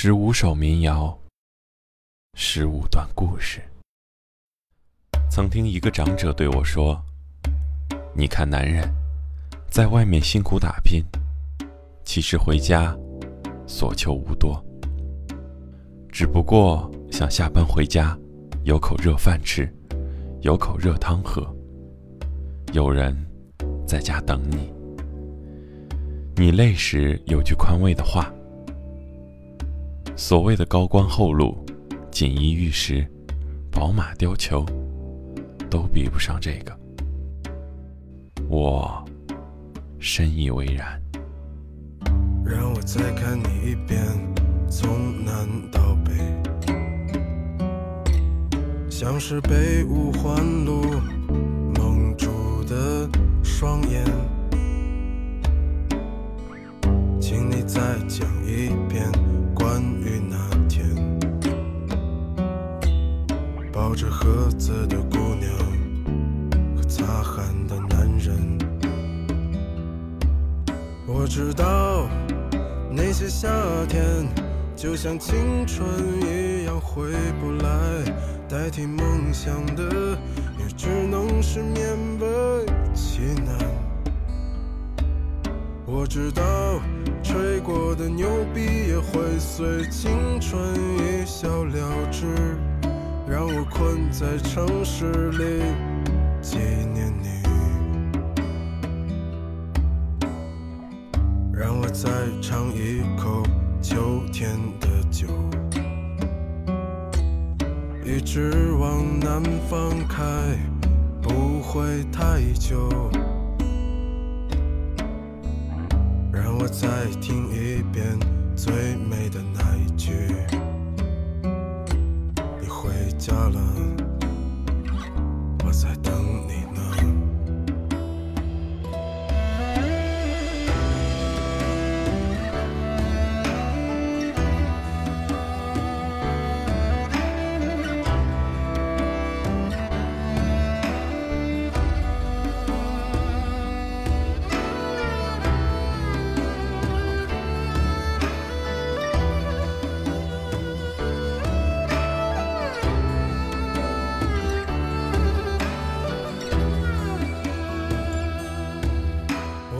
十五首民谣，十五段故事。曾听一个长者对我说：“你看，男人在外面辛苦打拼，其实回家所求无多，只不过想下班回家有口热饭吃，有口热汤喝，有人在家等你。你累时有句宽慰的话。”所谓的高官厚禄、锦衣玉食、宝马貂裘，都比不上这个。我深以为然。让我再看你一遍，从南到北，像是被五环路蒙住的双眼，请你再讲抱着盒子的姑娘和擦汗的男人，我知道那些夏天就像青春一样回不来，代替梦想的也只能是勉为其难。我知道。吹过的牛逼也会随青春一笑了之，让我困在城市里纪念你，让我再尝一口秋天的酒，一直往南方开，不会太久。让我再听一遍最美的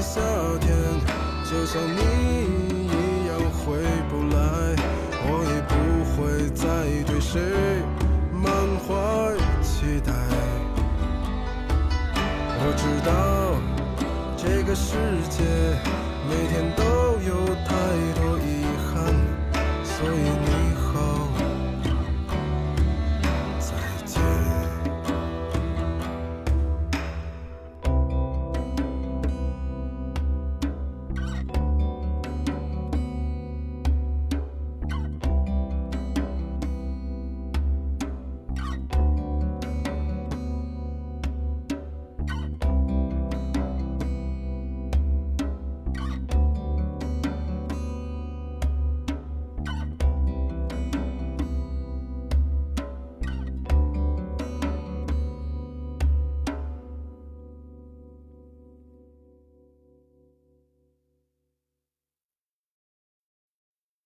夏天就像你一样回不来，我也不会再对谁满怀期待。我知道这个世界。